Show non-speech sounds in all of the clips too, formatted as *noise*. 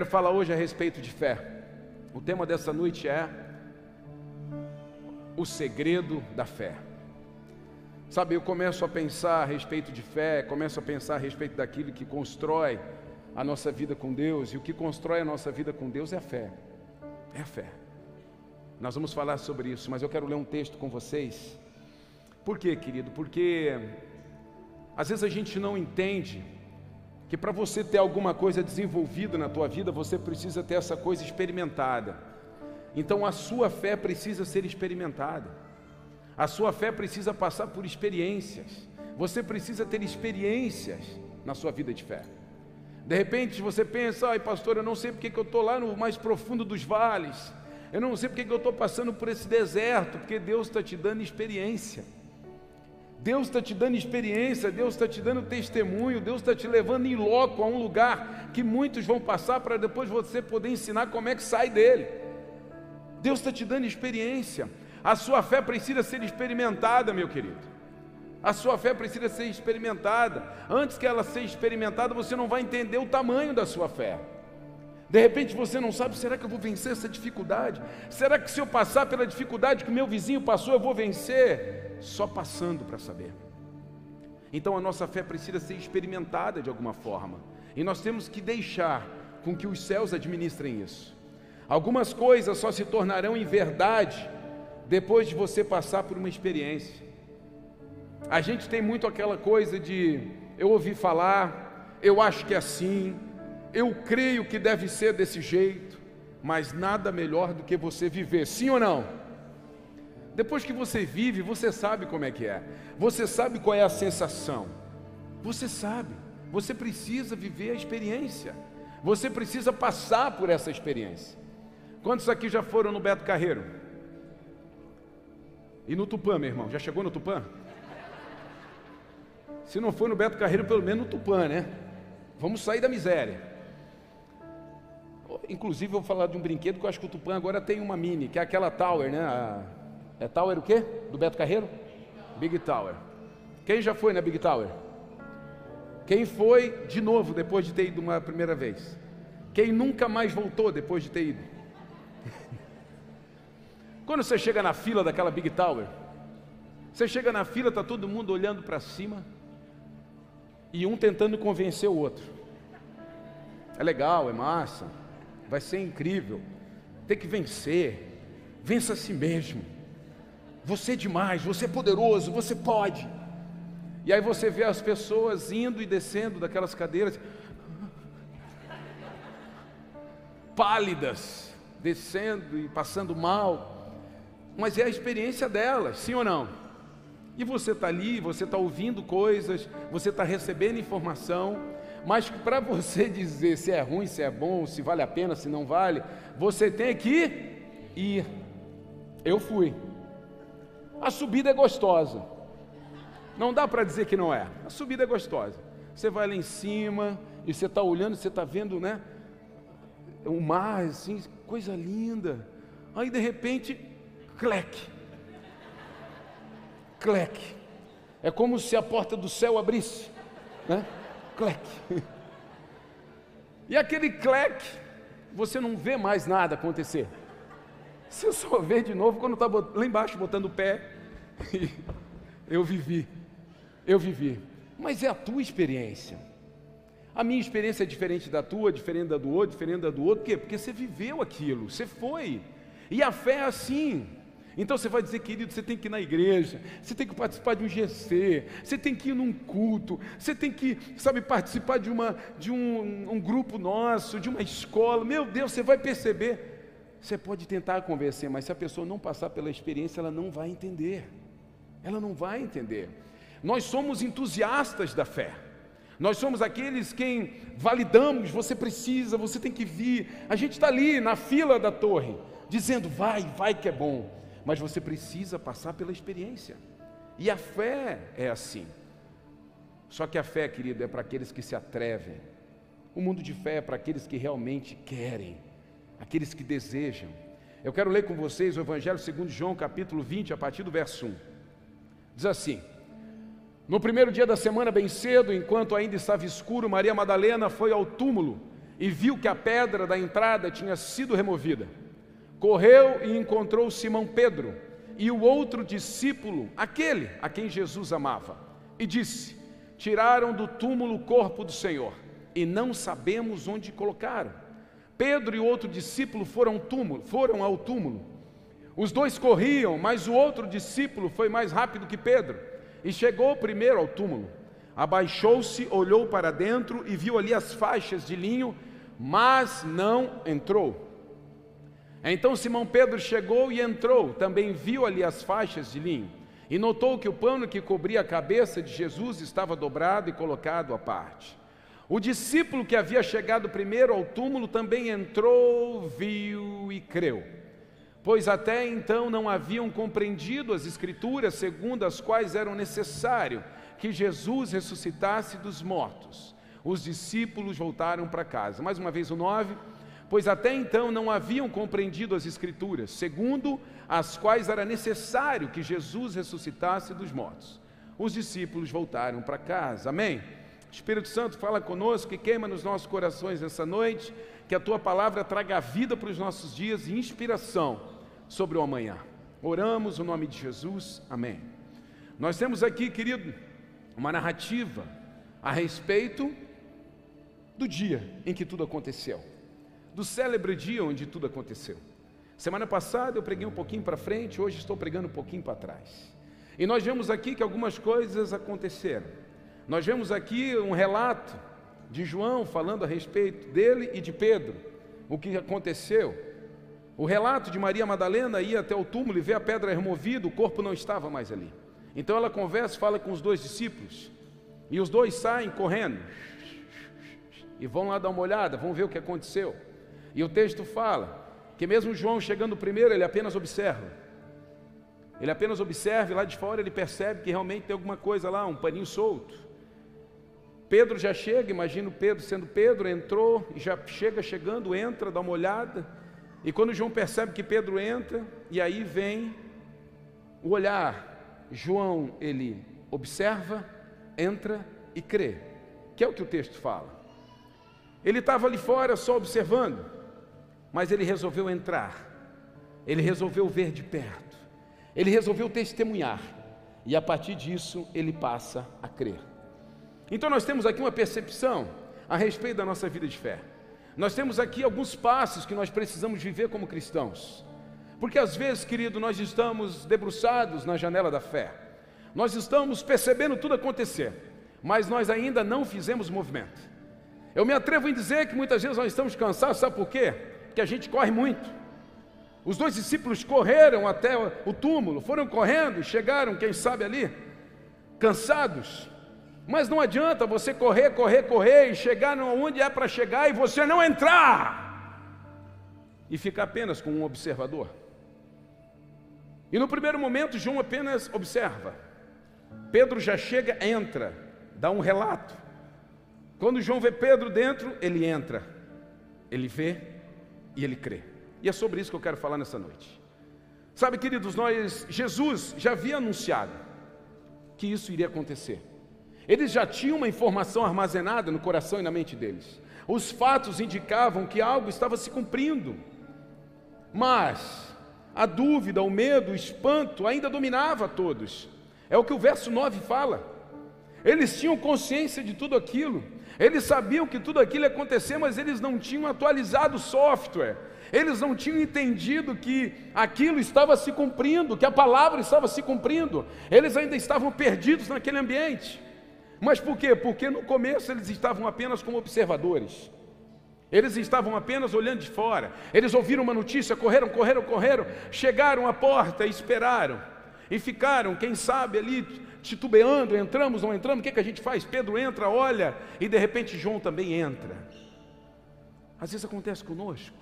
quero falar hoje a respeito de fé. O tema dessa noite é o segredo da fé. Sabe, eu começo a pensar a respeito de fé, começo a pensar a respeito daquilo que constrói a nossa vida com Deus, e o que constrói a nossa vida com Deus é a fé. É a fé. Nós vamos falar sobre isso, mas eu quero ler um texto com vocês. Por quê, querido? Porque às vezes a gente não entende que para você ter alguma coisa desenvolvida na tua vida, você precisa ter essa coisa experimentada. Então a sua fé precisa ser experimentada. A sua fé precisa passar por experiências. Você precisa ter experiências na sua vida de fé. De repente você pensa, ai pastor, eu não sei porque que eu estou lá no mais profundo dos vales. Eu não sei porque que eu estou passando por esse deserto, porque Deus está te dando experiência. Deus está te dando experiência, Deus está te dando testemunho, Deus está te levando em loco a um lugar que muitos vão passar para depois você poder ensinar como é que sai dele. Deus está te dando experiência. A sua fé precisa ser experimentada, meu querido. A sua fé precisa ser experimentada. Antes que ela seja experimentada, você não vai entender o tamanho da sua fé. De repente você não sabe, será que eu vou vencer essa dificuldade? Será que se eu passar pela dificuldade que meu vizinho passou, eu vou vencer? Só passando para saber. Então a nossa fé precisa ser experimentada de alguma forma. E nós temos que deixar com que os céus administrem isso. Algumas coisas só se tornarão em verdade depois de você passar por uma experiência. A gente tem muito aquela coisa de eu ouvi falar, eu acho que é assim, eu creio que deve ser desse jeito, mas nada melhor do que você viver, sim ou não? Depois que você vive, você sabe como é que é, você sabe qual é a sensação, você sabe, você precisa viver a experiência, você precisa passar por essa experiência. Quantos aqui já foram no Beto Carreiro? E no Tupã, meu irmão, já chegou no Tupã? Se não foi no Beto Carreiro, pelo menos no Tupã, né? Vamos sair da miséria. Inclusive, eu vou falar de um brinquedo que eu acho que o Tupã agora tem uma mini, que é aquela Tower, né? A... É Tower o quê? Do Beto Carreiro? Big Tower. Quem já foi na Big Tower? Quem foi de novo depois de ter ido uma primeira vez? Quem nunca mais voltou depois de ter ido? *laughs* Quando você chega na fila daquela Big Tower, você chega na fila, está todo mundo olhando para cima e um tentando convencer o outro. É legal, é massa, vai ser incrível, tem que vencer, vença a si mesmo. Você é demais, você é poderoso, você pode. E aí você vê as pessoas indo e descendo daquelas cadeiras, pálidas, descendo e passando mal mas é a experiência delas, sim ou não? E você está ali, você está ouvindo coisas, você está recebendo informação, mas para você *laughs* dizer se é ruim, se é bom, se vale a pena, se não vale, você tem que ir. Eu fui. A subida é gostosa. Não dá para dizer que não é. A subida é gostosa. Você vai lá em cima e você está olhando, você está vendo, né? O mar, assim, coisa linda. Aí de repente Clec. Clec. É como se a porta do céu abrisse. Né? Clec. E aquele clec, você não vê mais nada acontecer. Você só vê de novo quando está lá embaixo botando o pé. *laughs* eu vivi. Eu vivi. Mas é a tua experiência. A minha experiência é diferente da tua, diferente da do outro, diferente da do outro. Por quê? Porque você viveu aquilo, você foi. E a fé é assim. Então você vai dizer, querido, você tem que ir na igreja, você tem que participar de um GC, você tem que ir num culto, você tem que, sabe, participar de, uma, de um, um grupo nosso, de uma escola. Meu Deus, você vai perceber. Você pode tentar convencer, mas se a pessoa não passar pela experiência, ela não vai entender. Ela não vai entender. Nós somos entusiastas da fé. Nós somos aqueles quem validamos, você precisa, você tem que vir. A gente está ali na fila da torre, dizendo, vai, vai que é bom mas você precisa passar pela experiência. E a fé é assim. Só que a fé, querido, é para aqueles que se atrevem. O mundo de fé é para aqueles que realmente querem, aqueles que desejam. Eu quero ler com vocês o Evangelho segundo João, capítulo 20, a partir do verso 1. Diz assim: No primeiro dia da semana, bem cedo, enquanto ainda estava escuro, Maria Madalena foi ao túmulo e viu que a pedra da entrada tinha sido removida. Correu e encontrou Simão Pedro e o outro discípulo, aquele a quem Jesus amava, e disse: Tiraram do túmulo o corpo do Senhor e não sabemos onde colocaram. Pedro e outro discípulo foram, túmulo, foram ao túmulo. Os dois corriam, mas o outro discípulo foi mais rápido que Pedro e chegou primeiro ao túmulo. Abaixou-se, olhou para dentro e viu ali as faixas de linho, mas não entrou. Então Simão Pedro chegou e entrou, também viu ali as faixas de linho, e notou que o pano que cobria a cabeça de Jesus estava dobrado e colocado à parte. O discípulo que havia chegado primeiro ao túmulo também entrou, viu e creu, pois até então não haviam compreendido as Escrituras segundo as quais era necessário que Jesus ressuscitasse dos mortos. Os discípulos voltaram para casa. Mais uma vez o 9 pois até então não haviam compreendido as Escrituras, segundo as quais era necessário que Jesus ressuscitasse dos mortos. Os discípulos voltaram para casa. Amém? Espírito Santo fala conosco e queima nos nossos corações essa noite, que a tua palavra traga vida para os nossos dias e inspiração sobre o amanhã. Oramos no nome de Jesus. Amém. Nós temos aqui, querido, uma narrativa a respeito do dia em que tudo aconteceu do célebre dia onde tudo aconteceu. Semana passada eu preguei um pouquinho para frente, hoje estou pregando um pouquinho para trás. E nós vemos aqui que algumas coisas aconteceram. Nós vemos aqui um relato de João falando a respeito dele e de Pedro, o que aconteceu. O relato de Maria Madalena ir até o túmulo e ver a pedra removida, o corpo não estava mais ali. Então ela conversa, fala com os dois discípulos, e os dois saem correndo e vão lá dar uma olhada, vão ver o que aconteceu. E o texto fala que mesmo João chegando primeiro, ele apenas observa. Ele apenas observa e lá de fora ele percebe que realmente tem alguma coisa lá, um paninho solto. Pedro já chega, imagino Pedro sendo Pedro, entrou e já chega chegando, entra, dá uma olhada. E quando João percebe que Pedro entra, e aí vem o olhar, João ele observa, entra e crê, que é o que o texto fala. Ele estava ali fora só observando, mas ele resolveu entrar, ele resolveu ver de perto, ele resolveu testemunhar, e a partir disso ele passa a crer. Então nós temos aqui uma percepção a respeito da nossa vida de fé. Nós temos aqui alguns passos que nós precisamos viver como cristãos. Porque às vezes, querido, nós estamos debruçados na janela da fé. Nós estamos percebendo tudo acontecer, mas nós ainda não fizemos movimento. Eu me atrevo em dizer que muitas vezes nós estamos cansados, sabe por quê? que a gente corre muito. Os dois discípulos correram até o túmulo, foram correndo e chegaram, quem sabe ali, cansados. Mas não adianta você correr, correr, correr e chegar onde é para chegar e você não entrar e ficar apenas com um observador. E no primeiro momento, João apenas observa. Pedro já chega, entra, dá um relato. Quando João vê Pedro dentro, ele entra, ele vê, e ele crê. E é sobre isso que eu quero falar nessa noite. Sabe, queridos, nós Jesus já havia anunciado que isso iria acontecer. Eles já tinham uma informação armazenada no coração e na mente deles. Os fatos indicavam que algo estava se cumprindo. Mas a dúvida, o medo, o espanto ainda dominava a todos. É o que o verso 9 fala. Eles tinham consciência de tudo aquilo, eles sabiam que tudo aquilo ia acontecer, mas eles não tinham atualizado o software. Eles não tinham entendido que aquilo estava se cumprindo, que a palavra estava se cumprindo. Eles ainda estavam perdidos naquele ambiente. Mas por quê? Porque no começo eles estavam apenas como observadores. Eles estavam apenas olhando de fora. Eles ouviram uma notícia, correram, correram, correram, chegaram à porta e esperaram. E ficaram, quem sabe, ali titubeando, entramos, não entramos, o que, que a gente faz? Pedro entra, olha, e de repente João também entra. Às vezes acontece conosco,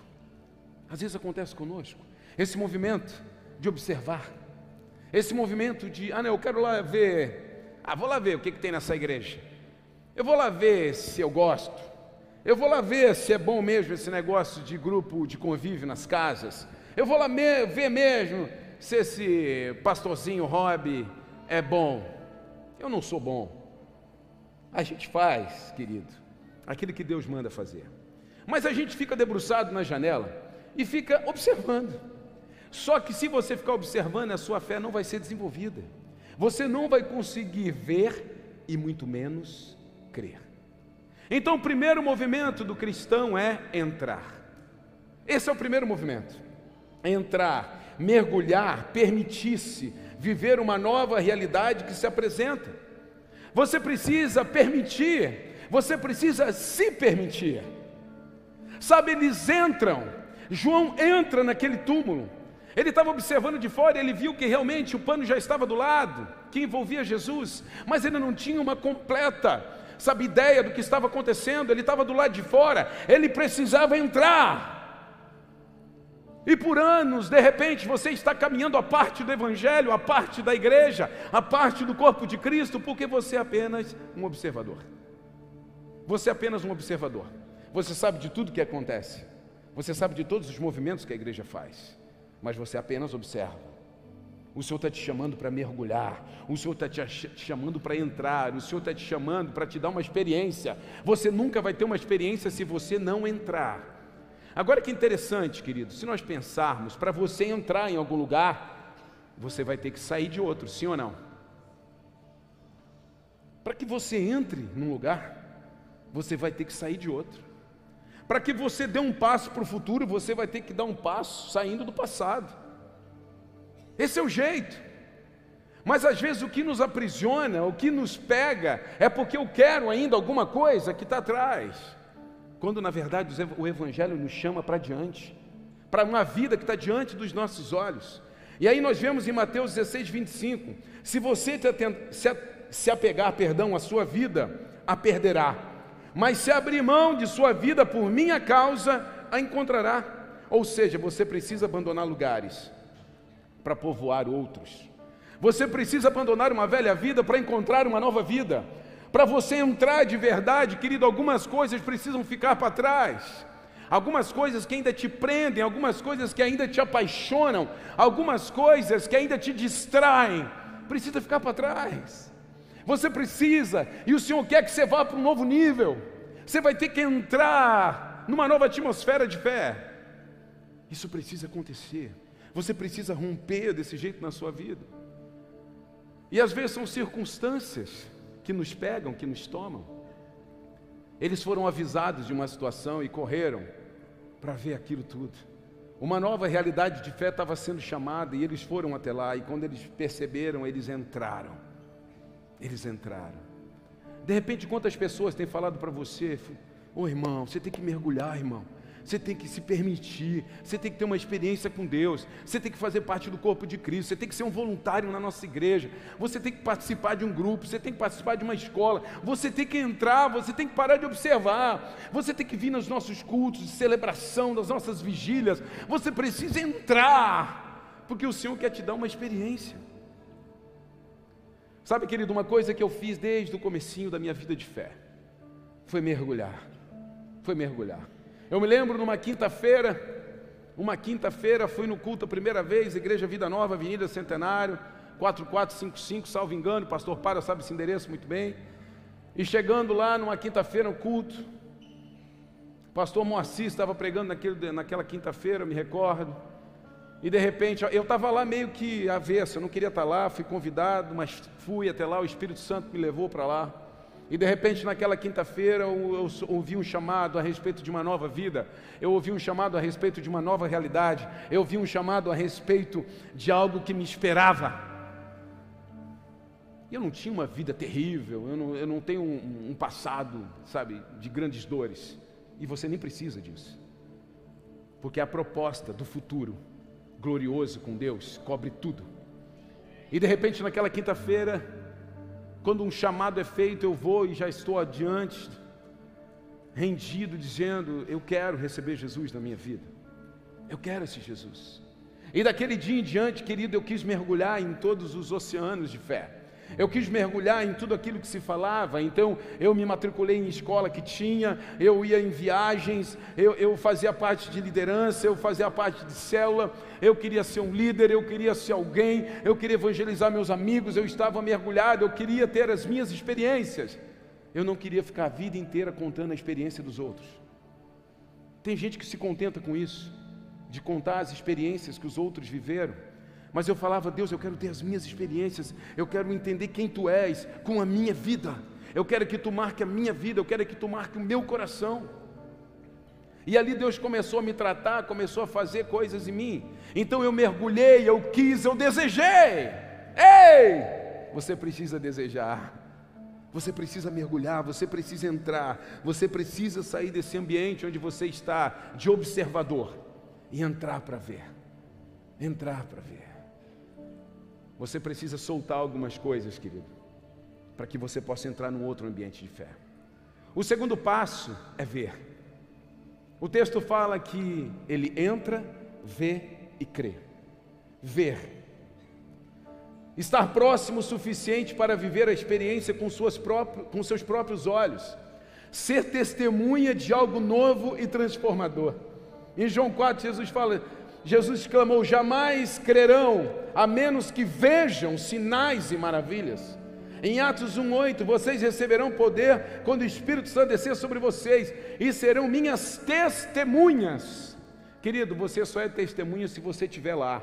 às vezes acontece conosco, esse movimento de observar, esse movimento de, ah, não, eu quero lá ver, ah, vou lá ver o que, que tem nessa igreja, eu vou lá ver se eu gosto, eu vou lá ver se é bom mesmo esse negócio de grupo de convívio nas casas, eu vou lá me, ver mesmo se esse pastorzinho Rob é bom. Eu não sou bom. A gente faz, querido, aquilo que Deus manda fazer. Mas a gente fica debruçado na janela e fica observando. Só que se você ficar observando, a sua fé não vai ser desenvolvida. Você não vai conseguir ver e muito menos crer. Então, o primeiro movimento do cristão é entrar. Esse é o primeiro movimento. Entrar, mergulhar, permitir-se viver uma nova realidade que se apresenta. Você precisa permitir, você precisa se permitir. Sabe, eles entram, João entra naquele túmulo. Ele estava observando de fora, ele viu que realmente o pano já estava do lado, que envolvia Jesus, mas ele não tinha uma completa, sabe, ideia do que estava acontecendo. Ele estava do lado de fora, ele precisava entrar. E por anos, de repente, você está caminhando a parte do Evangelho, a parte da igreja, a parte do corpo de Cristo, porque você é apenas um observador. Você é apenas um observador. Você sabe de tudo que acontece. Você sabe de todos os movimentos que a igreja faz. Mas você apenas observa. O Senhor está te chamando para mergulhar, o Senhor está te chamando para entrar, o Senhor está te chamando para te dar uma experiência. Você nunca vai ter uma experiência se você não entrar. Agora que interessante, querido, se nós pensarmos, para você entrar em algum lugar, você vai ter que sair de outro, sim ou não? Para que você entre num lugar, você vai ter que sair de outro. Para que você dê um passo para o futuro, você vai ter que dar um passo saindo do passado. Esse é o jeito. Mas às vezes o que nos aprisiona, o que nos pega, é porque eu quero ainda alguma coisa que está atrás quando na verdade o Evangelho nos chama para diante, para uma vida que está diante dos nossos olhos. E aí nós vemos em Mateus 16, 25: se você se apegar, perdão, à sua vida, a perderá, mas se abrir mão de sua vida por minha causa, a encontrará. Ou seja, você precisa abandonar lugares para povoar outros. Você precisa abandonar uma velha vida para encontrar uma nova vida. Para você entrar de verdade, querido, algumas coisas precisam ficar para trás. Algumas coisas que ainda te prendem, algumas coisas que ainda te apaixonam, algumas coisas que ainda te distraem, precisa ficar para trás. Você precisa, e o Senhor quer que você vá para um novo nível. Você vai ter que entrar numa nova atmosfera de fé. Isso precisa acontecer. Você precisa romper desse jeito na sua vida. E às vezes são circunstâncias que nos pegam, que nos tomam. Eles foram avisados de uma situação e correram para ver aquilo tudo. Uma nova realidade de fé estava sendo chamada e eles foram até lá. E quando eles perceberam, eles entraram. Eles entraram. De repente, quantas pessoas têm falado para você: Ô oh, irmão, você tem que mergulhar, irmão você tem que se permitir, você tem que ter uma experiência com Deus, você tem que fazer parte do corpo de Cristo, você tem que ser um voluntário na nossa igreja, você tem que participar de um grupo, você tem que participar de uma escola, você tem que entrar, você tem que parar de observar, você tem que vir nos nossos cultos de celebração, das nossas vigílias, você precisa entrar, porque o Senhor quer te dar uma experiência. Sabe, querido, uma coisa que eu fiz desde o comecinho da minha vida de fé foi mergulhar. Foi mergulhar. Eu me lembro numa quinta-feira, uma quinta-feira, fui no culto a primeira vez, Igreja Vida Nova, Avenida Centenário, 4455, salvo engano, pastor Para sabe esse endereço muito bem. E chegando lá numa quinta-feira, no culto, pastor Moacir estava pregando naquele, naquela quinta-feira, me recordo. E de repente, eu estava lá meio que avesso, eu não queria estar lá, fui convidado, mas fui até lá, o Espírito Santo me levou para lá. E de repente, naquela quinta-feira, eu, ouvi um chamado a respeito de uma nova vida, eu ouvi um chamado a respeito de uma nova realidade, eu ouvi um chamado a respeito de algo que me esperava. Eu não tinha uma vida terrível, eu não, eu não tenho um, um passado, sabe, de grandes dores. E você nem precisa disso, porque a proposta do futuro glorioso com Deus cobre tudo. E de repente, naquela quinta-feira, quando um chamado é feito, eu vou e já estou adiante, rendido, dizendo: Eu quero receber Jesus na minha vida. Eu quero esse Jesus. E daquele dia em diante, querido, eu quis mergulhar em todos os oceanos de fé. Eu quis mergulhar em tudo aquilo que se falava, então eu me matriculei em escola que tinha, eu ia em viagens, eu, eu fazia parte de liderança, eu fazia parte de célula, eu queria ser um líder, eu queria ser alguém, eu queria evangelizar meus amigos, eu estava mergulhado, eu queria ter as minhas experiências. Eu não queria ficar a vida inteira contando a experiência dos outros. Tem gente que se contenta com isso, de contar as experiências que os outros viveram. Mas eu falava, Deus, eu quero ter as minhas experiências, eu quero entender quem tu és com a minha vida. Eu quero que tu marque a minha vida, eu quero que tu marque o meu coração. E ali Deus começou a me tratar, começou a fazer coisas em mim. Então eu mergulhei, eu quis, eu desejei. Ei! Você precisa desejar. Você precisa mergulhar, você precisa entrar, você precisa sair desse ambiente onde você está de observador e entrar para ver. Entrar para ver. Você precisa soltar algumas coisas, querido, para que você possa entrar num outro ambiente de fé. O segundo passo é ver. O texto fala que ele entra, vê e crê. Ver. Estar próximo o suficiente para viver a experiência com, com seus próprios olhos. Ser testemunha de algo novo e transformador. Em João 4, Jesus fala: Jesus exclamou: Jamais crerão, a menos que vejam sinais e maravilhas. Em Atos 1:8, vocês receberão poder quando o Espírito Santo descer sobre vocês e serão minhas testemunhas. Querido, você só é testemunha se você estiver lá.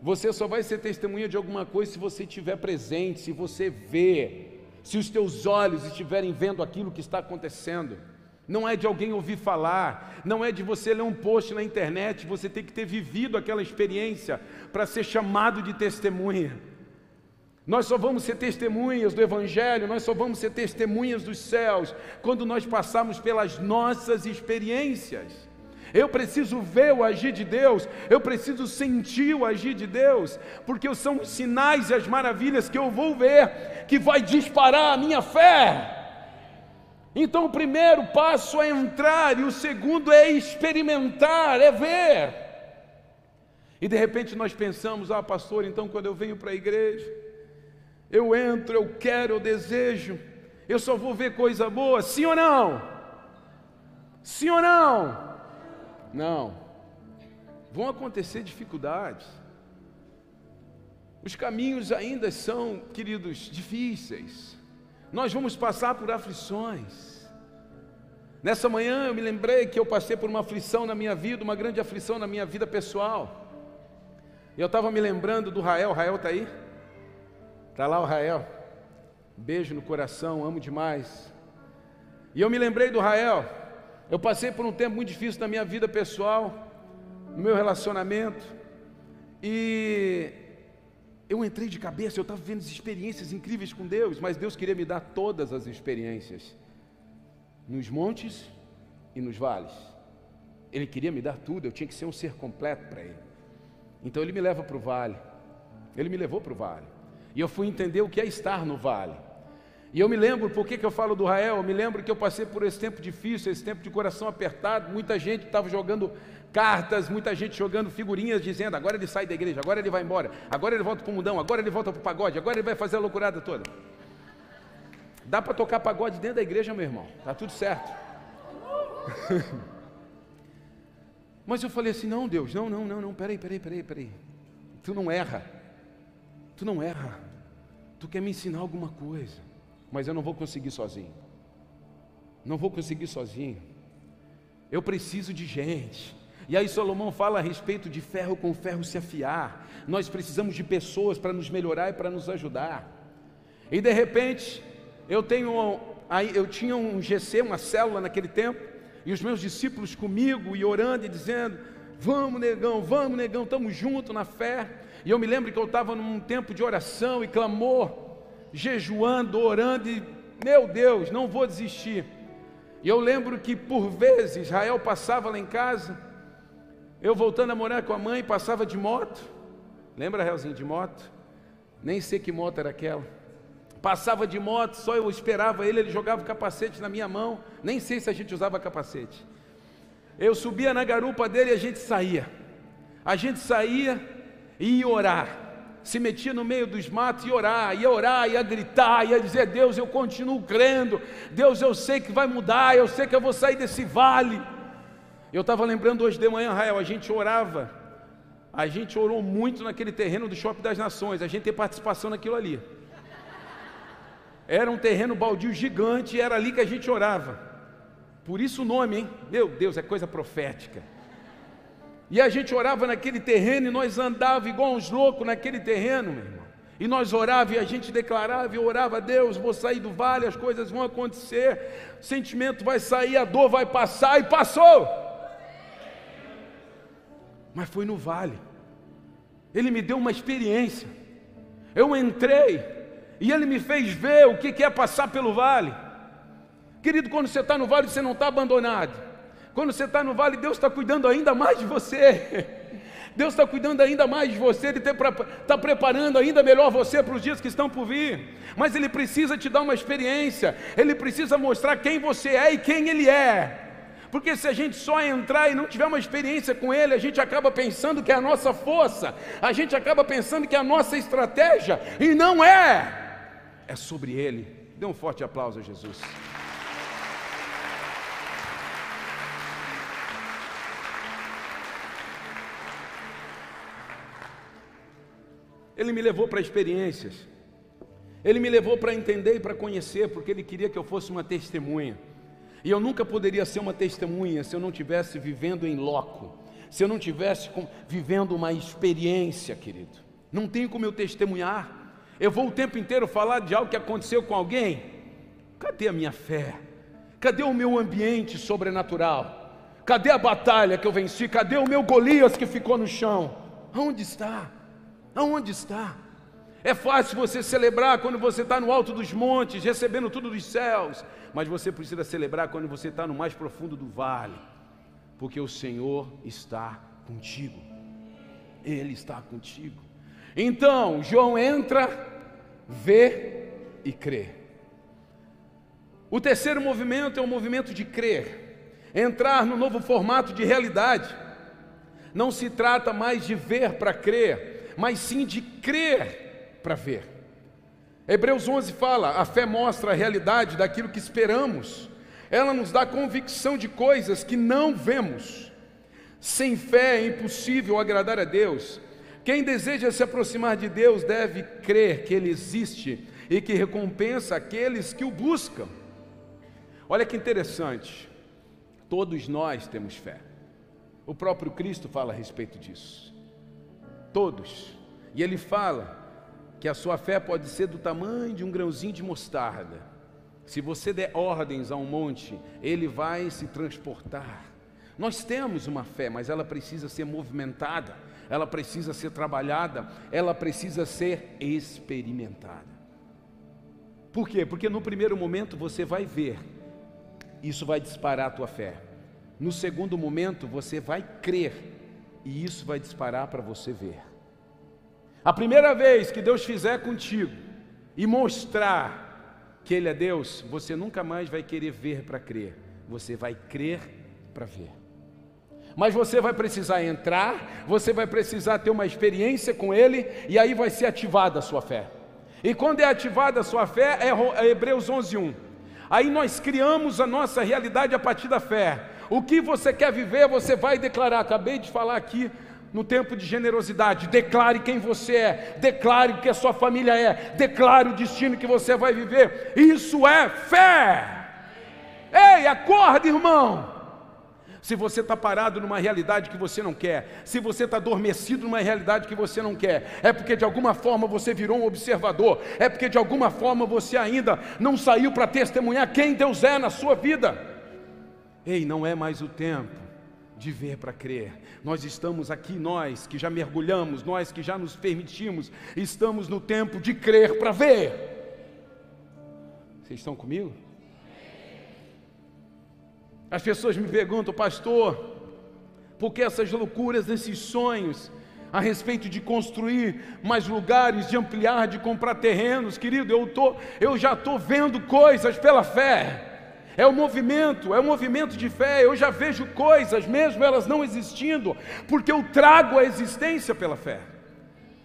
Você só vai ser testemunha de alguma coisa se você estiver presente, se você ver, se os teus olhos estiverem vendo aquilo que está acontecendo. Não é de alguém ouvir falar, não é de você ler um post na internet, você tem que ter vivido aquela experiência para ser chamado de testemunha. Nós só vamos ser testemunhas do Evangelho, nós só vamos ser testemunhas dos céus quando nós passarmos pelas nossas experiências. Eu preciso ver o agir de Deus, eu preciso sentir o agir de Deus, porque são os sinais e as maravilhas que eu vou ver que vai disparar a minha fé. Então o primeiro passo é entrar e o segundo é experimentar, é ver. E de repente nós pensamos, ah, pastor, então quando eu venho para a igreja, eu entro, eu quero, eu desejo, eu só vou ver coisa boa, sim ou não? Sim ou não? Não. Vão acontecer dificuldades. Os caminhos ainda são, queridos, difíceis. Nós vamos passar por aflições. Nessa manhã eu me lembrei que eu passei por uma aflição na minha vida, uma grande aflição na minha vida pessoal. Eu estava me lembrando do Rael, Rael está aí? Está lá o Rael. Beijo no coração, amo demais. E eu me lembrei do Rael. Eu passei por um tempo muito difícil na minha vida pessoal, no meu relacionamento. E eu entrei de cabeça, eu estava vivendo experiências incríveis com Deus, mas Deus queria me dar todas as experiências, nos montes e nos vales. Ele queria me dar tudo, eu tinha que ser um ser completo para Ele. Então Ele me leva para o vale, Ele me levou para o vale. E eu fui entender o que é estar no vale. E eu me lembro, por que, que eu falo do Rael? Eu me lembro que eu passei por esse tempo difícil, esse tempo de coração apertado. Muita gente estava jogando cartas, muita gente jogando figurinhas, dizendo: agora ele sai da igreja, agora ele vai embora, agora ele volta para o mundão, agora ele volta para o pagode, agora ele vai fazer a loucurada toda. Dá para tocar pagode dentro da igreja, meu irmão, está tudo certo. *laughs* Mas eu falei assim: não, Deus, não, não, não, não, peraí, peraí, peraí, peraí. Tu não erra, tu não erra. Tu quer me ensinar alguma coisa, mas eu não vou conseguir sozinho. Não vou conseguir sozinho. Eu preciso de gente. E aí Salomão fala a respeito de ferro com ferro se afiar. Nós precisamos de pessoas para nos melhorar e para nos ajudar. E de repente, eu tenho aí eu tinha um GC, uma célula naquele tempo, e os meus discípulos comigo e orando e dizendo: "Vamos, negão, vamos, negão, estamos juntos na fé". E eu me lembro que eu estava num tempo de oração e clamor, jejuando, orando, e meu Deus, não vou desistir. E eu lembro que por vezes Israel passava lá em casa, eu voltando a morar com a mãe, passava de moto. Lembra, Raelzinho, de moto? Nem sei que moto era aquela. Passava de moto, só eu esperava ele, ele jogava o capacete na minha mão. Nem sei se a gente usava capacete. Eu subia na garupa dele e a gente saía. A gente saía e ia orar. Se metia no meio dos matos e orar, ia orar, ia gritar, ia dizer: Deus, eu continuo crendo, Deus, eu sei que vai mudar, eu sei que eu vou sair desse vale. Eu estava lembrando hoje de manhã, Rael, a gente orava, a gente orou muito naquele terreno do Shopping das Nações, a gente tem participação naquilo ali. Era um terreno baldio gigante era ali que a gente orava. Por isso o nome, hein? Meu Deus, é coisa profética. E a gente orava naquele terreno e nós andava igual uns loucos naquele terreno, meu irmão. E nós orava e a gente declarava e orava Deus, vou sair do vale, as coisas vão acontecer, o sentimento vai sair, a dor vai passar e passou. Mas foi no vale. Ele me deu uma experiência. Eu entrei e ele me fez ver o que é passar pelo vale. Querido, quando você está no vale, você não está abandonado. Quando você está no vale, Deus está cuidando ainda mais de você. *laughs* Deus está cuidando ainda mais de você, Ele está preparando ainda melhor você para os dias que estão por vir. Mas Ele precisa te dar uma experiência, Ele precisa mostrar quem você é e quem Ele é. Porque se a gente só entrar e não tiver uma experiência com Ele, a gente acaba pensando que é a nossa força, a gente acaba pensando que é a nossa estratégia, e não é. É sobre Ele. Dê um forte aplauso a Jesus. Ele me levou para experiências. Ele me levou para entender e para conhecer, porque ele queria que eu fosse uma testemunha. E eu nunca poderia ser uma testemunha se eu não tivesse vivendo em loco, se eu não tivesse vivendo uma experiência, querido. Não tenho como eu testemunhar. Eu vou o tempo inteiro falar de algo que aconteceu com alguém. Cadê a minha fé? Cadê o meu ambiente sobrenatural? Cadê a batalha que eu venci? Cadê o meu Golias que ficou no chão? Onde está? Aonde está? É fácil você celebrar quando você está no alto dos montes, recebendo tudo dos céus, mas você precisa celebrar quando você está no mais profundo do vale, porque o Senhor está contigo, Ele está contigo. Então, João entra, vê e crê. O terceiro movimento é o movimento de crer, entrar no novo formato de realidade. Não se trata mais de ver para crer, mas sim de crer para ver. Hebreus 11 fala: a fé mostra a realidade daquilo que esperamos, ela nos dá convicção de coisas que não vemos. Sem fé é impossível agradar a Deus. Quem deseja se aproximar de Deus deve crer que Ele existe e que recompensa aqueles que o buscam. Olha que interessante, todos nós temos fé. O próprio Cristo fala a respeito disso todos. E ele fala que a sua fé pode ser do tamanho de um grãozinho de mostarda. Se você der ordens a um monte, ele vai se transportar. Nós temos uma fé, mas ela precisa ser movimentada, ela precisa ser trabalhada, ela precisa ser experimentada. Por quê? Porque no primeiro momento você vai ver, isso vai disparar a tua fé. No segundo momento você vai crer, e isso vai disparar para você ver. A primeira vez que Deus fizer contigo e mostrar que Ele é Deus, você nunca mais vai querer ver para crer, você vai crer para ver. Mas você vai precisar entrar, você vai precisar ter uma experiência com Ele, e aí vai ser ativada a sua fé. E quando é ativada a sua fé, é, é Hebreus 11:1. Aí nós criamos a nossa realidade a partir da fé. O que você quer viver, você vai declarar. Acabei de falar aqui no tempo de generosidade, declare quem você é, declare o que a sua família é, declare o destino que você vai viver. Isso é fé. Ei, acorda, irmão. Se você está parado numa realidade que você não quer, se você está adormecido numa realidade que você não quer, é porque de alguma forma você virou um observador, é porque de alguma forma você ainda não saiu para testemunhar quem Deus é na sua vida. Ei, não é mais o tempo de ver para crer. Nós estamos aqui, nós que já mergulhamos, nós que já nos permitimos, estamos no tempo de crer para ver. Vocês estão comigo? As pessoas me perguntam, pastor, por que essas loucuras, esses sonhos a respeito de construir mais lugares, de ampliar, de comprar terrenos, querido, eu, tô, eu já estou vendo coisas pela fé é o movimento, é o movimento de fé. Eu já vejo coisas, mesmo elas não existindo, porque eu trago a existência pela fé,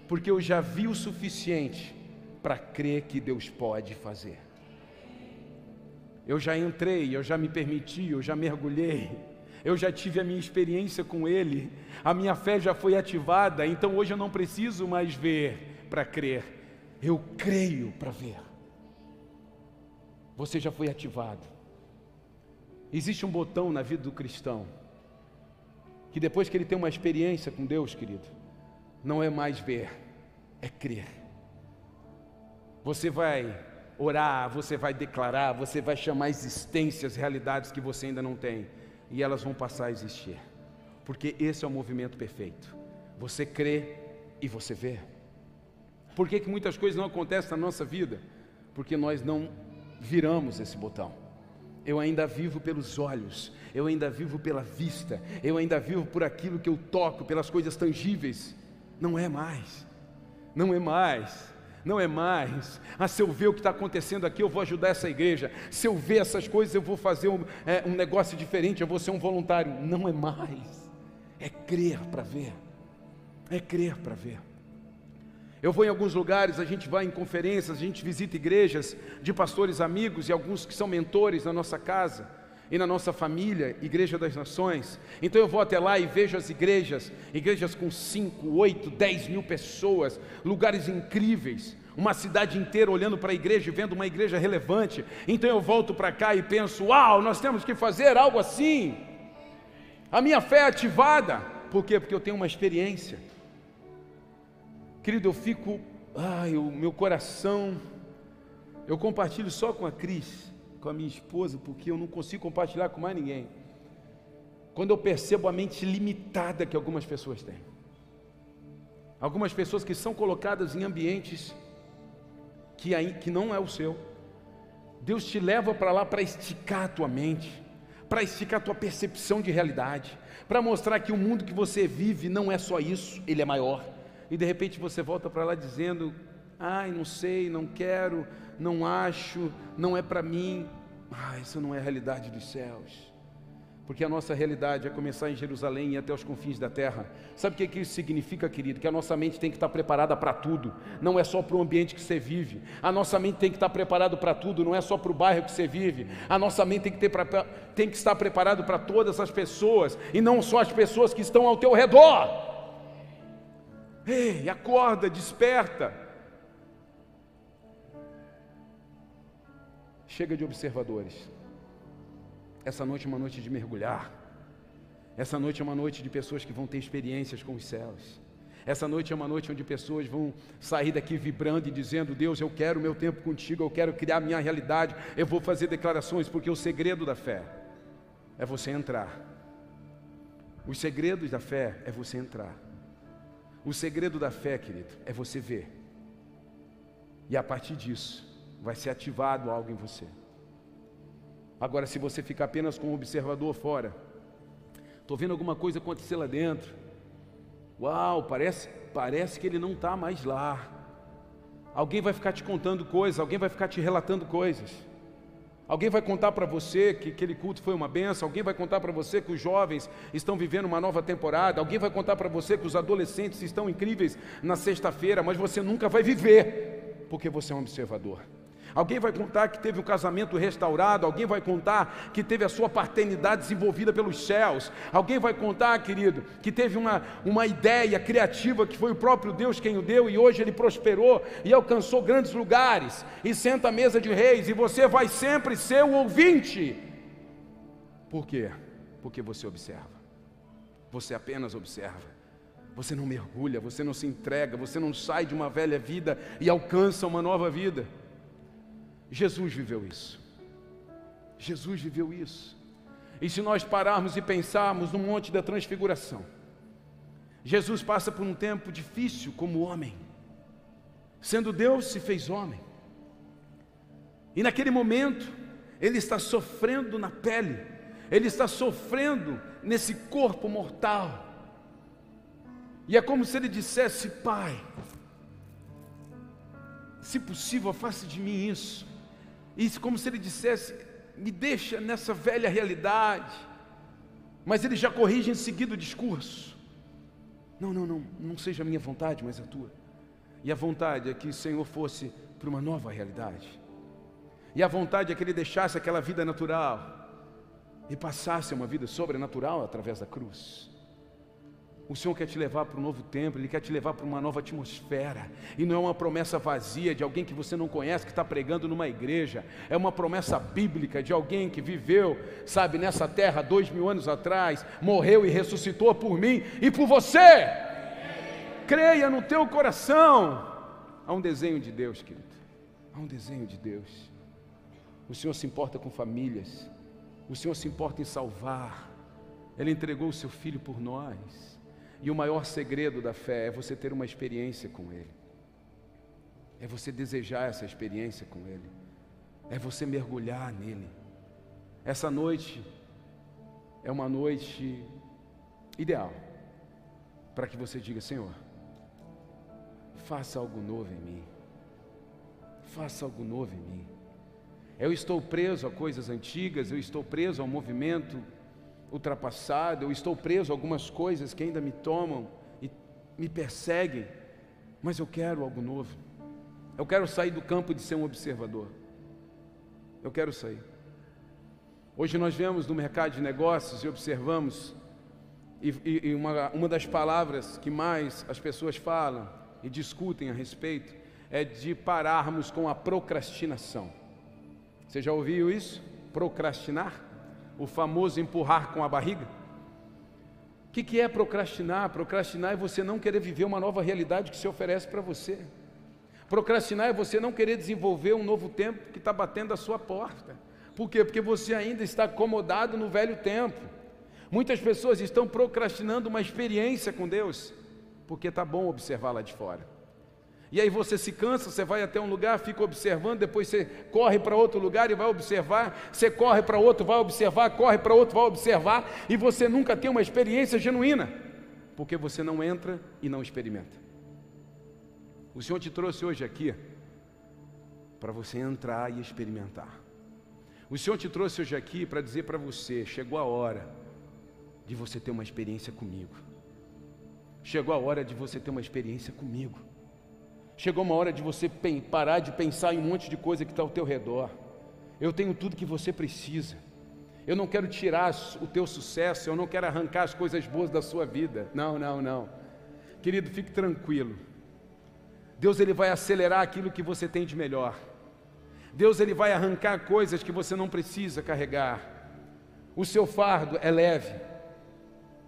porque eu já vi o suficiente para crer que Deus pode fazer. Eu já entrei, eu já me permiti, eu já mergulhei, eu já tive a minha experiência com Ele, a minha fé já foi ativada, então hoje eu não preciso mais ver para crer, eu creio para ver. Você já foi ativado. Existe um botão na vida do cristão que depois que ele tem uma experiência com Deus, querido, não é mais ver, é crer. Você vai orar, você vai declarar, você vai chamar existências, realidades que você ainda não tem, e elas vão passar a existir, porque esse é o movimento perfeito. Você crê e você vê. Por que, que muitas coisas não acontecem na nossa vida? Porque nós não viramos esse botão. Eu ainda vivo pelos olhos, eu ainda vivo pela vista, eu ainda vivo por aquilo que eu toco, pelas coisas tangíveis. Não é mais, não é mais, não é mais. Ah, se eu ver o que está acontecendo aqui, eu vou ajudar essa igreja. Se eu ver essas coisas, eu vou fazer um, é, um negócio diferente, eu vou ser um voluntário. Não é mais, é crer para ver, é crer para ver. Eu vou em alguns lugares, a gente vai em conferências, a gente visita igrejas de pastores amigos e alguns que são mentores na nossa casa e na nossa família, Igreja das Nações. Então eu vou até lá e vejo as igrejas, igrejas com 5, 8, 10 mil pessoas, lugares incríveis, uma cidade inteira olhando para a igreja e vendo uma igreja relevante. Então eu volto para cá e penso: uau, nós temos que fazer algo assim. A minha fé é ativada. Por quê? Porque eu tenho uma experiência. Querido, eu fico, ai, o meu coração, eu compartilho só com a Cris, com a minha esposa, porque eu não consigo compartilhar com mais ninguém. Quando eu percebo a mente limitada que algumas pessoas têm. Algumas pessoas que são colocadas em ambientes que, aí, que não é o seu. Deus te leva para lá para esticar a tua mente, para esticar a tua percepção de realidade, para mostrar que o mundo que você vive não é só isso, ele é maior e de repente você volta para lá dizendo: ai, não sei, não quero, não acho, não é para mim. Ah, isso não é a realidade dos céus. Porque a nossa realidade é começar em Jerusalém e até os confins da terra. Sabe o que, isso significa, querido? Que a nossa mente tem que estar preparada para tudo, não é só para o ambiente que você vive. A nossa mente tem que estar preparada para tudo, não é só para o bairro que você vive. A nossa mente tem que, ter, tem que estar preparada para todas as pessoas, e não só as pessoas que estão ao teu redor. Ei, acorda, desperta. Chega de observadores. Essa noite é uma noite de mergulhar. Essa noite é uma noite de pessoas que vão ter experiências com os céus. Essa noite é uma noite onde pessoas vão sair daqui vibrando e dizendo: Deus, eu quero o meu tempo contigo, eu quero criar a minha realidade, eu vou fazer declarações, porque o segredo da fé é você entrar. Os segredos da fé é você entrar. O segredo da fé, querido, é você ver. E a partir disso, vai ser ativado algo em você. Agora, se você ficar apenas como observador fora, estou vendo alguma coisa acontecer lá dentro. Uau, parece, parece que ele não está mais lá. Alguém vai ficar te contando coisas, alguém vai ficar te relatando coisas. Alguém vai contar para você que aquele culto foi uma benção, alguém vai contar para você que os jovens estão vivendo uma nova temporada, alguém vai contar para você que os adolescentes estão incríveis na sexta-feira, mas você nunca vai viver, porque você é um observador. Alguém vai contar que teve um casamento restaurado, alguém vai contar que teve a sua paternidade desenvolvida pelos céus, alguém vai contar, querido, que teve uma, uma ideia criativa que foi o próprio Deus quem o deu e hoje ele prosperou e alcançou grandes lugares e senta à mesa de reis e você vai sempre ser o ouvinte. Por quê? Porque você observa, você apenas observa. Você não mergulha, você não se entrega, você não sai de uma velha vida e alcança uma nova vida. Jesus viveu isso. Jesus viveu isso. E se nós pararmos e pensarmos no monte da transfiguração, Jesus passa por um tempo difícil como homem. Sendo Deus, se fez homem. E naquele momento, ele está sofrendo na pele, ele está sofrendo nesse corpo mortal. E é como se ele dissesse: Pai, se possível, faça de mim isso. Isso como se ele dissesse: me deixa nessa velha realidade. Mas ele já corrige em seguida o discurso. Não, não, não, não seja a minha vontade, mas a tua. E a vontade é que o Senhor fosse para uma nova realidade. E a vontade é que ele deixasse aquela vida natural e passasse uma vida sobrenatural através da cruz. O Senhor quer te levar para um novo tempo, Ele quer te levar para uma nova atmosfera. E não é uma promessa vazia de alguém que você não conhece, que está pregando numa igreja. É uma promessa bíblica de alguém que viveu, sabe, nessa terra dois mil anos atrás, morreu e ressuscitou por mim e por você. Creia no teu coração. Há um desenho de Deus, querido. Há um desenho de Deus. O Senhor se importa com famílias. O Senhor se importa em salvar. Ele entregou o seu filho por nós. E o maior segredo da fé é você ter uma experiência com Ele, é você desejar essa experiência com Ele, é você mergulhar nele. Essa noite é uma noite ideal para que você diga: Senhor, faça algo novo em mim, faça algo novo em mim. Eu estou preso a coisas antigas, eu estou preso ao movimento ultrapassado, eu estou preso a algumas coisas que ainda me tomam e me perseguem, mas eu quero algo novo. Eu quero sair do campo de ser um observador. Eu quero sair. Hoje nós vemos no mercado de negócios e observamos, e, e, uma, uma das palavras que mais as pessoas falam e discutem a respeito é de pararmos com a procrastinação. Você já ouviu isso? Procrastinar? O famoso empurrar com a barriga? O que, que é procrastinar? Procrastinar é você não querer viver uma nova realidade que se oferece para você. Procrastinar é você não querer desenvolver um novo tempo que está batendo a sua porta. Por quê? Porque você ainda está acomodado no velho tempo. Muitas pessoas estão procrastinando uma experiência com Deus, porque está bom observar lá de fora. E aí você se cansa, você vai até um lugar, fica observando, depois você corre para outro lugar e vai observar, você corre para outro, vai observar, corre para outro, vai observar, e você nunca tem uma experiência genuína, porque você não entra e não experimenta. O Senhor te trouxe hoje aqui para você entrar e experimentar. O Senhor te trouxe hoje aqui para dizer para você: chegou a hora de você ter uma experiência comigo. Chegou a hora de você ter uma experiência comigo. Chegou uma hora de você parar de pensar em um monte de coisa que está ao teu redor. Eu tenho tudo que você precisa. Eu não quero tirar o teu sucesso, eu não quero arrancar as coisas boas da sua vida. Não, não, não. Querido, fique tranquilo. Deus ele vai acelerar aquilo que você tem de melhor. Deus ele vai arrancar coisas que você não precisa carregar. O seu fardo é leve.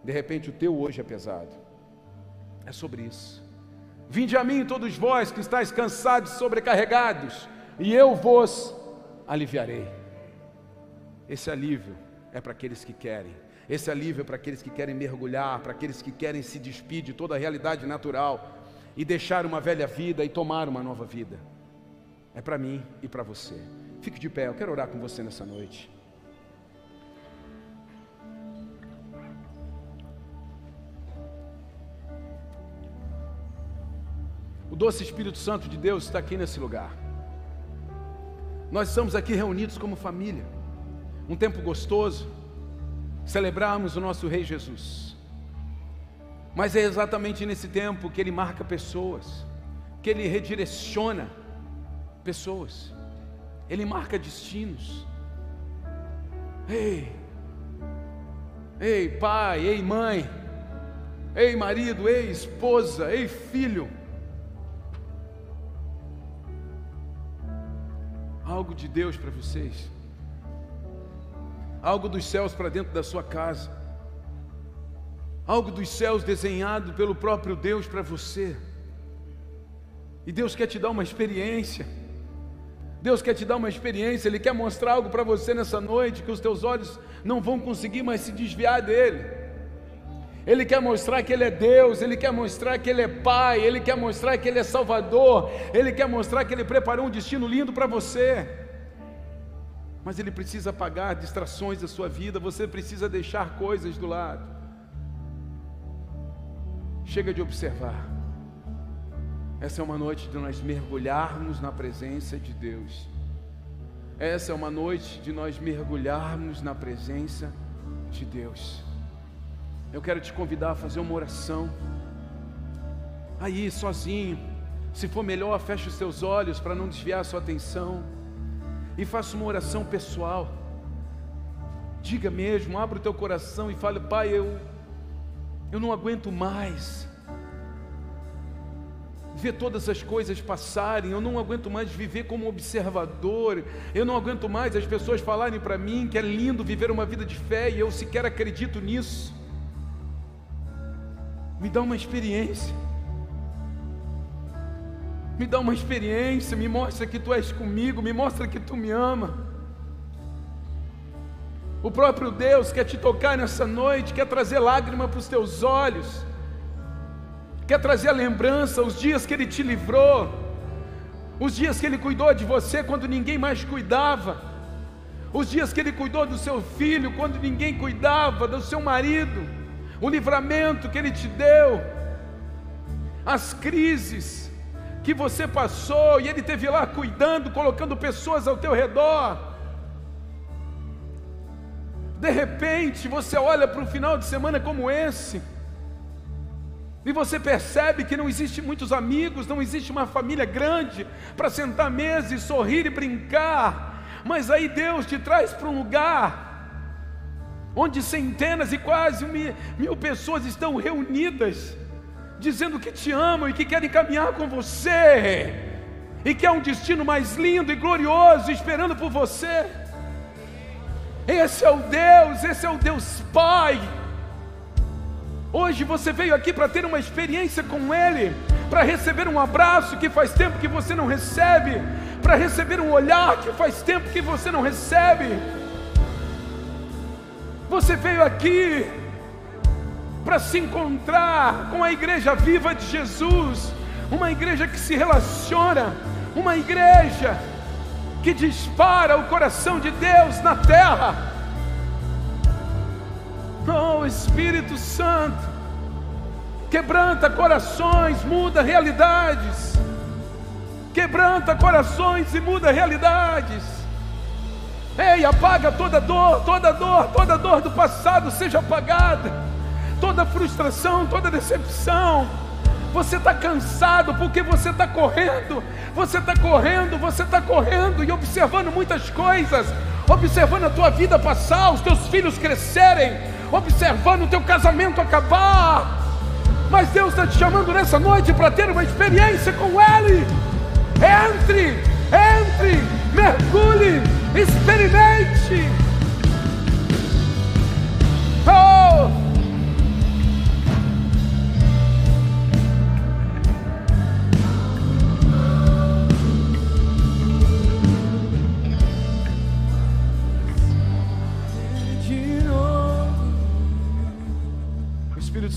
De repente o teu hoje é pesado. É sobre isso. Vinde a mim, todos vós que estáis cansados e sobrecarregados, e eu vos aliviarei. Esse alívio é para aqueles que querem. Esse alívio é para aqueles que querem mergulhar, para aqueles que querem se despedir de toda a realidade natural e deixar uma velha vida e tomar uma nova vida. É para mim e para você. Fique de pé, eu quero orar com você nessa noite. O doce Espírito Santo de Deus está aqui nesse lugar. Nós estamos aqui reunidos como família. Um tempo gostoso, celebrarmos o nosso Rei Jesus. Mas é exatamente nesse tempo que Ele marca pessoas, que Ele redireciona pessoas, Ele marca destinos. Ei, ei pai, ei mãe, ei marido, ei esposa, ei filho. Algo de Deus para vocês, algo dos céus para dentro da sua casa, algo dos céus desenhado pelo próprio Deus para você. E Deus quer te dar uma experiência. Deus quer te dar uma experiência, Ele quer mostrar algo para você nessa noite que os teus olhos não vão conseguir mais se desviar dele. Ele quer mostrar que Ele é Deus, Ele quer mostrar que Ele é Pai, Ele quer mostrar que Ele é Salvador, Ele quer mostrar que Ele preparou um destino lindo para você. Mas Ele precisa apagar distrações da sua vida, você precisa deixar coisas do lado. Chega de observar. Essa é uma noite de nós mergulharmos na presença de Deus. Essa é uma noite de nós mergulharmos na presença de Deus. Eu quero te convidar a fazer uma oração. Aí, sozinho. Se for melhor, feche os seus olhos para não desviar a sua atenção. E faça uma oração pessoal. Diga mesmo, abra o teu coração e fale: Pai, eu, Eu não aguento mais ver todas as coisas passarem, eu não aguento mais viver como observador, eu não aguento mais as pessoas falarem para mim que é lindo viver uma vida de fé e eu sequer acredito nisso. Me dá uma experiência, me dá uma experiência, me mostra que tu és comigo, me mostra que tu me ama. O próprio Deus quer te tocar nessa noite, quer trazer lágrima para os teus olhos quer trazer a lembrança, os dias que Ele te livrou, os dias que Ele cuidou de você quando ninguém mais cuidava, os dias que Ele cuidou do seu filho quando ninguém cuidava, do seu marido, o livramento que Ele te deu, as crises que você passou e Ele teve lá cuidando, colocando pessoas ao teu redor. De repente você olha para um final de semana como esse, e você percebe que não existe muitos amigos, não existe uma família grande para sentar à mesa e sorrir e brincar. Mas aí Deus te traz para um lugar onde centenas e quase mil, mil pessoas estão reunidas, dizendo que te amam e que querem caminhar com você, e que há um destino mais lindo e glorioso esperando por você. Esse é o Deus, esse é o Deus Pai Hoje você veio aqui para ter uma experiência com Ele, para receber um abraço que faz tempo que você não recebe, para receber um olhar que faz tempo que você não recebe. Você veio aqui para se encontrar com a igreja viva de Jesus, uma igreja que se relaciona, uma igreja que dispara o coração de Deus na terra Oh Espírito Santo, quebranta corações, muda realidades. Quebranta corações e muda realidades. Ei, apaga toda dor, toda dor, toda dor do passado seja apagada. Toda frustração, toda decepção. Você está cansado porque você está correndo, você está correndo, você está correndo e observando muitas coisas, observando a tua vida passar, os teus filhos crescerem, observando o teu casamento acabar. Mas Deus está te chamando nessa noite para ter uma experiência com Ele. Entre, entre, mergulhe, experimente. Oh!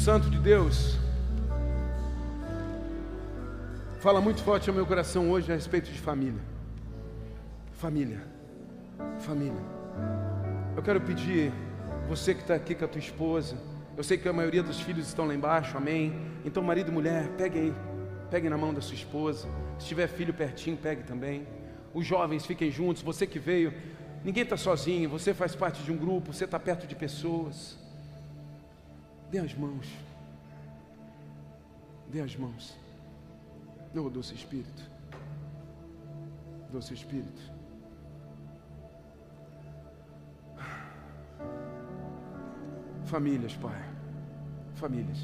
Santo de Deus fala muito forte ao meu coração hoje a respeito de família. Família, família. Eu quero pedir, você que está aqui com a tua esposa, eu sei que a maioria dos filhos estão lá embaixo, amém? Então, marido e mulher, pegue aí, pegue na mão da sua esposa. Se tiver filho pertinho, pegue também. Os jovens fiquem juntos, você que veio, ninguém está sozinho, você faz parte de um grupo, você está perto de pessoas. Dê as mãos. Dê as mãos. Oh, doce Espírito. Doce Espírito. Famílias, Pai. Famílias.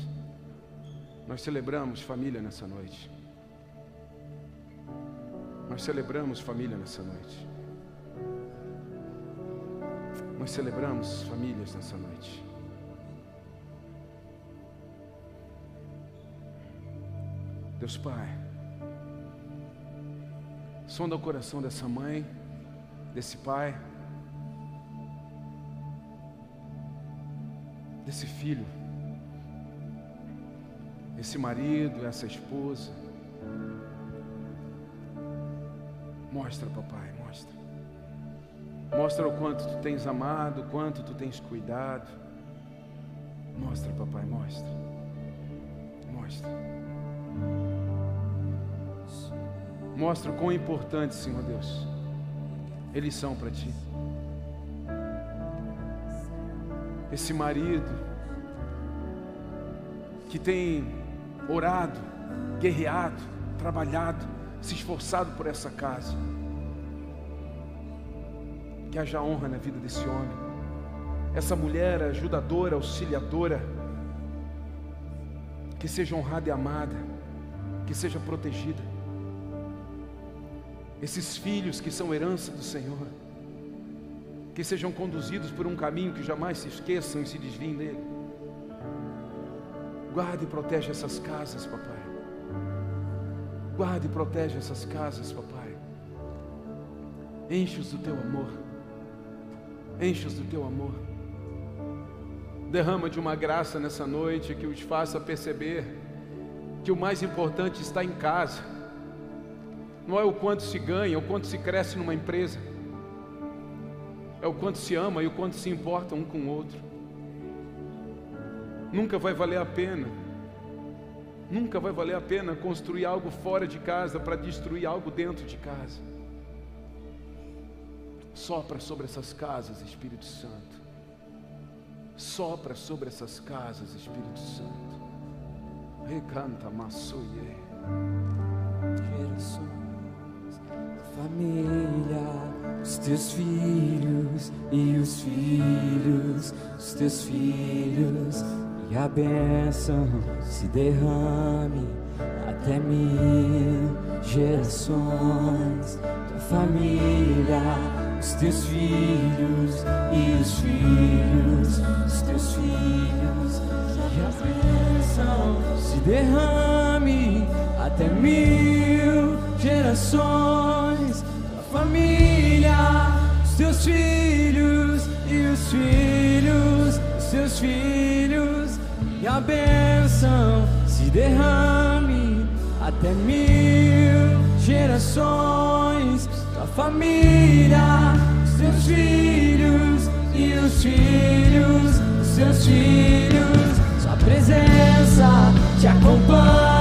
Nós celebramos família nessa noite. Nós celebramos família nessa noite. Nós celebramos famílias nessa noite. Deus Pai, sonda o coração dessa mãe, desse pai, desse filho, esse marido, essa esposa. Mostra, papai, mostra. Mostra o quanto tu tens amado, o quanto tu tens cuidado. Mostra, papai, mostra. Mostra. Mostra o quão importante, Senhor Deus, eles são para ti. Esse marido que tem orado, guerreado, trabalhado, se esforçado por essa casa. Que haja honra na vida desse homem. Essa mulher ajudadora, auxiliadora, que seja honrada e amada, que seja protegida. Esses filhos que são herança do Senhor, que sejam conduzidos por um caminho que jamais se esqueçam e se desviem dele. Guarda e protege essas casas, papai. Guarda e protege essas casas, papai. Enche-os do teu amor. Enche-os do teu amor. Derrama de uma graça nessa noite que os faça perceber que o mais importante está em casa. Não é o quanto se ganha, o quanto se cresce numa empresa. É o quanto se ama e o quanto se importa um com o outro. Nunca vai valer a pena. Nunca vai valer a pena construir algo fora de casa para destruir algo dentro de casa. Sopra sobre essas casas, Espírito Santo. Sopra sobre essas casas, Espírito Santo. Recanta, maçoie. Gerações, família, os teus filhos e os filhos, os teus filhos e a bênção se derrame até mil gerações. Tua família, os teus filhos e os filhos, os teus filhos e a bênção se derrame até mil gerações. Tua família, os teus filhos e os filhos, os teus filhos e a bênção se derrame até mil gerações. Tua família, os teus filhos e os filhos, os seus filhos, sua presença te acompanhe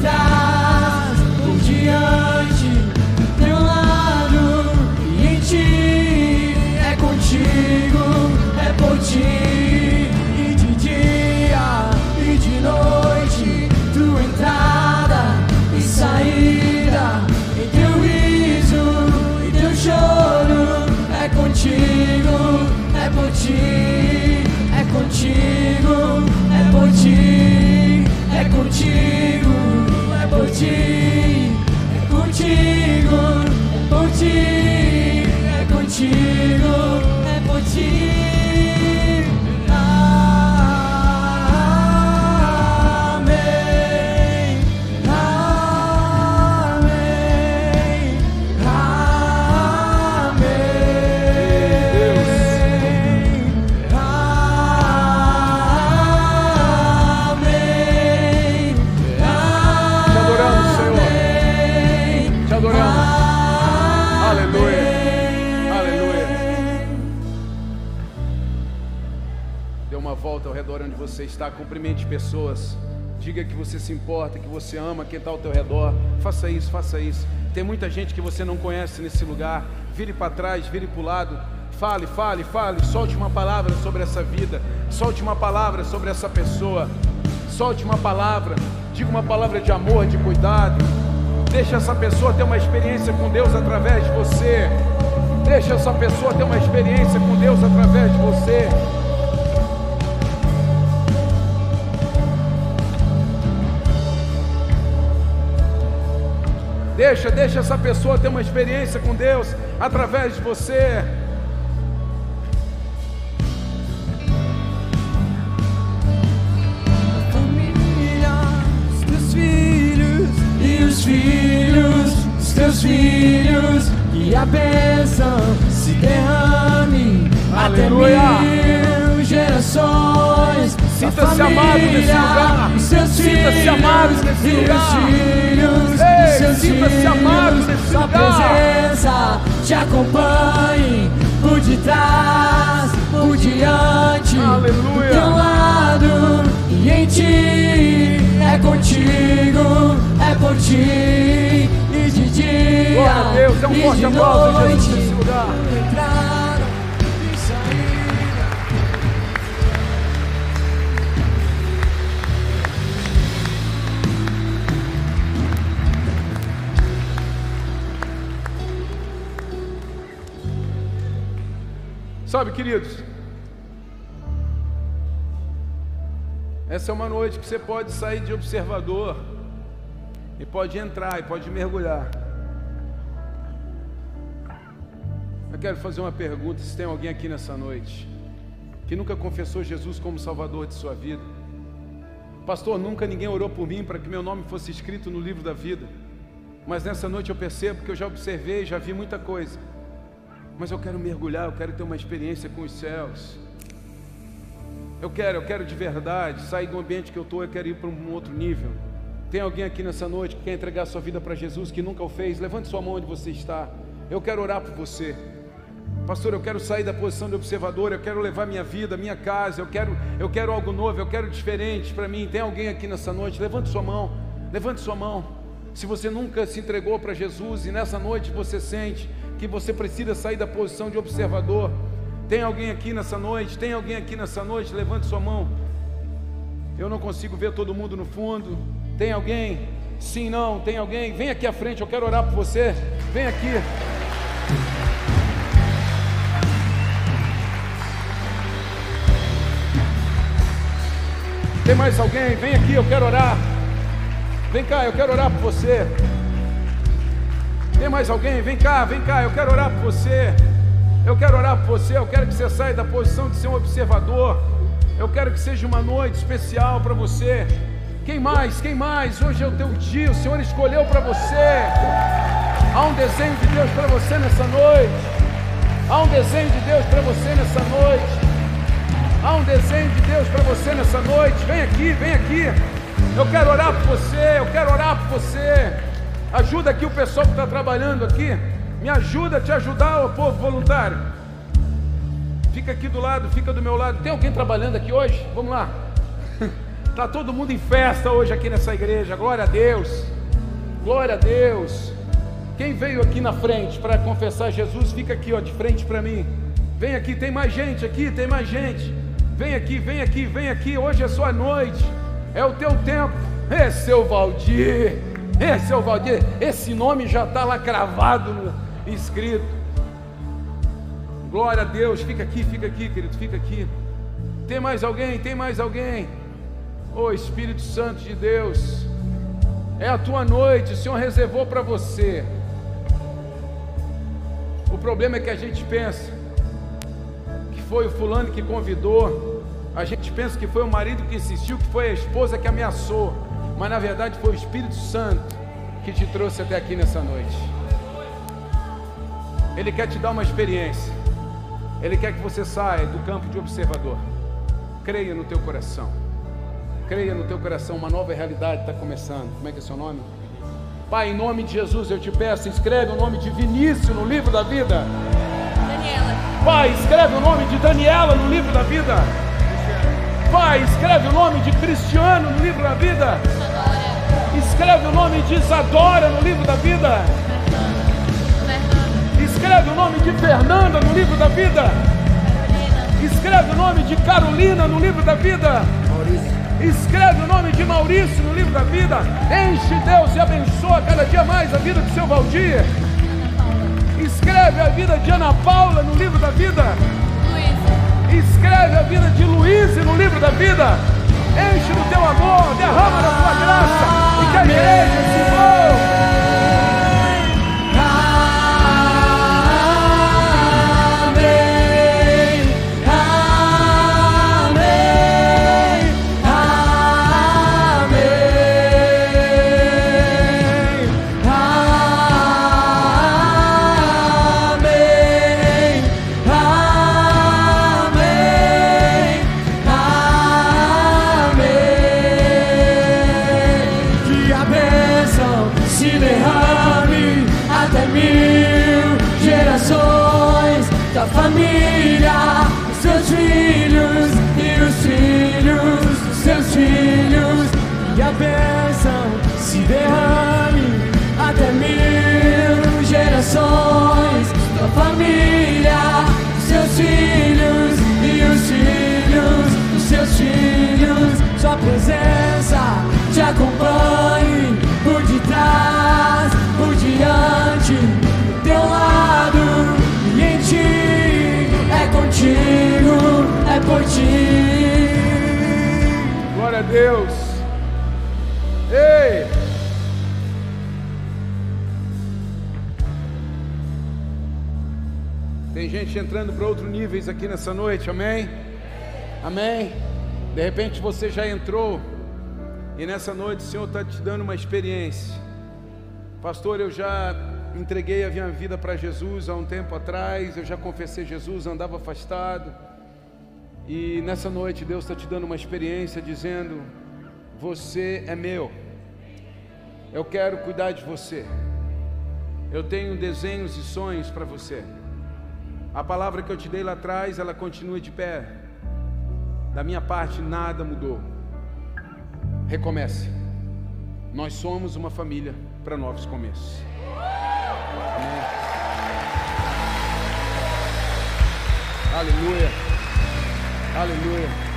detrás, por diante, do teu lado e em ti. É contigo, é por ti. E de dia e de noite, tua entrada e saída, e teu riso e teu choro é contigo, é por ti, é contigo, é por ti, é contigo, é contigo, é por é contigo, é por ti. Volta ao redor onde você está, cumprimente pessoas. Diga que você se importa, que você ama quem está ao teu redor. Faça isso, faça isso. Tem muita gente que você não conhece nesse lugar. Vire para trás, vire para o lado. Fale, fale, fale. Solte uma palavra sobre essa vida. Solte uma palavra sobre essa pessoa. Solte uma palavra. Diga uma palavra de amor, de cuidado. Deixa essa pessoa ter uma experiência com Deus através de você. Deixa essa pessoa ter uma experiência com Deus através de você. Deixa, deixa essa pessoa ter uma experiência com Deus através de você. família, os teus filhos e os filhos, os teus filhos, e a bênção se derrame Aleluia. até mil gerações. Sinta-se amado nesse lugar. Sinta-se amado nesse e lugar. Sinta-se amado nesse sua lugar. presença te acompanhe por detrás, por diante, Aleluia. do teu lado e em ti é contigo, é por ti e de dia Glória a Deus, é um e forte de aplauso, Jesus, noite. nesse lugar. Sabe, queridos, Essa é uma noite que você pode sair de observador e pode entrar e pode mergulhar. Eu quero fazer uma pergunta: se tem alguém aqui nessa noite que nunca confessou Jesus como Salvador de sua vida, Pastor, nunca ninguém orou por mim para que meu nome fosse escrito no livro da vida. Mas nessa noite eu percebo que eu já observei, já vi muita coisa. Mas eu quero mergulhar, eu quero ter uma experiência com os céus. Eu quero, eu quero de verdade sair do ambiente que eu estou, eu quero ir para um outro nível. Tem alguém aqui nessa noite que quer entregar sua vida para Jesus, que nunca o fez? Levante sua mão onde você está. Eu quero orar por você. Pastor, eu quero sair da posição de observador, eu quero levar minha vida, minha casa, eu quero, eu quero algo novo, eu quero diferente para mim. Tem alguém aqui nessa noite? Levante sua mão. Levante sua mão. Se você nunca se entregou para Jesus e nessa noite você sente que você precisa sair da posição de observador, tem alguém aqui nessa noite? Tem alguém aqui nessa noite? Levante sua mão. Eu não consigo ver todo mundo no fundo. Tem alguém? Sim, não. Tem alguém? Vem aqui à frente, eu quero orar por você. Vem aqui. Tem mais alguém? Vem aqui, eu quero orar. Vem cá, eu quero orar por você. Tem mais alguém? Vem cá, vem cá, eu quero orar por você. Eu quero orar por você, eu quero que você saia da posição de ser um observador. Eu quero que seja uma noite especial para você. Quem mais? Quem mais? Hoje é o teu dia, o Senhor escolheu para você. Há um desenho de Deus para você nessa noite. Há um desenho de Deus para você nessa noite. Há um desenho de Deus para você nessa noite. Vem aqui, vem aqui. Eu quero orar por você, eu quero orar por você. Ajuda aqui o pessoal que está trabalhando aqui. Me ajuda a te ajudar, o povo voluntário. Fica aqui do lado, fica do meu lado. Tem alguém trabalhando aqui hoje? Vamos lá. Está *laughs* todo mundo em festa hoje aqui nessa igreja. Glória a Deus. Glória a Deus. Quem veio aqui na frente para confessar Jesus, fica aqui, ó, de frente para mim. Vem aqui, tem mais gente aqui, tem mais gente. Vem aqui, vem aqui, vem aqui. Hoje é sua noite. É o teu tempo. É seu Valdir. É seu Valdir. Esse nome já está lá cravado escrito. Glória a Deus, fica aqui, fica aqui, querido, fica aqui. Tem mais alguém? Tem mais alguém? Oh Espírito Santo de Deus, é a tua noite, o Senhor reservou para você. O problema é que a gente pensa que foi o fulano que convidou, a gente pensa que foi o marido que insistiu, que foi a esposa que ameaçou, mas na verdade foi o Espírito Santo que te trouxe até aqui nessa noite. Ele quer te dar uma experiência. Ele quer que você saia do campo de observador. Creia no teu coração. Creia no teu coração, uma nova realidade está começando. Como é que é seu nome? Pai, em nome de Jesus, eu te peço, escreve o nome de Vinícius no livro da vida. Daniela. Pai, escreve o nome de Daniela no livro da vida. Pai, escreve o nome de Cristiano no livro da vida. Escreve o nome de Isadora no livro da vida. Escreve o nome de Fernanda no livro da vida. Escreve o nome de Carolina no livro da vida. Escreve o nome de Maurício no livro da vida. Enche Deus e abençoa cada dia mais a vida do seu Valdir. Escreve a vida de Ana Paula no livro da vida. Escreve a vida de Luiz no livro da vida. Enche do teu amor, derrama da tua graça. E que a igreja se envolva. Deus. Ei! Tem gente entrando para outros níveis aqui nessa noite, amém? Amém? De repente você já entrou e nessa noite o Senhor está te dando uma experiência. Pastor, eu já entreguei a minha vida para Jesus há um tempo atrás, eu já confessei Jesus, andava afastado. E nessa noite Deus está te dando uma experiência dizendo: Você é meu, eu quero cuidar de você, eu tenho desenhos e sonhos para você. A palavra que eu te dei lá atrás, ela continua de pé. Da minha parte, nada mudou. Recomece. Nós somos uma família para novos começos. Amém. Aleluia. Aleluia.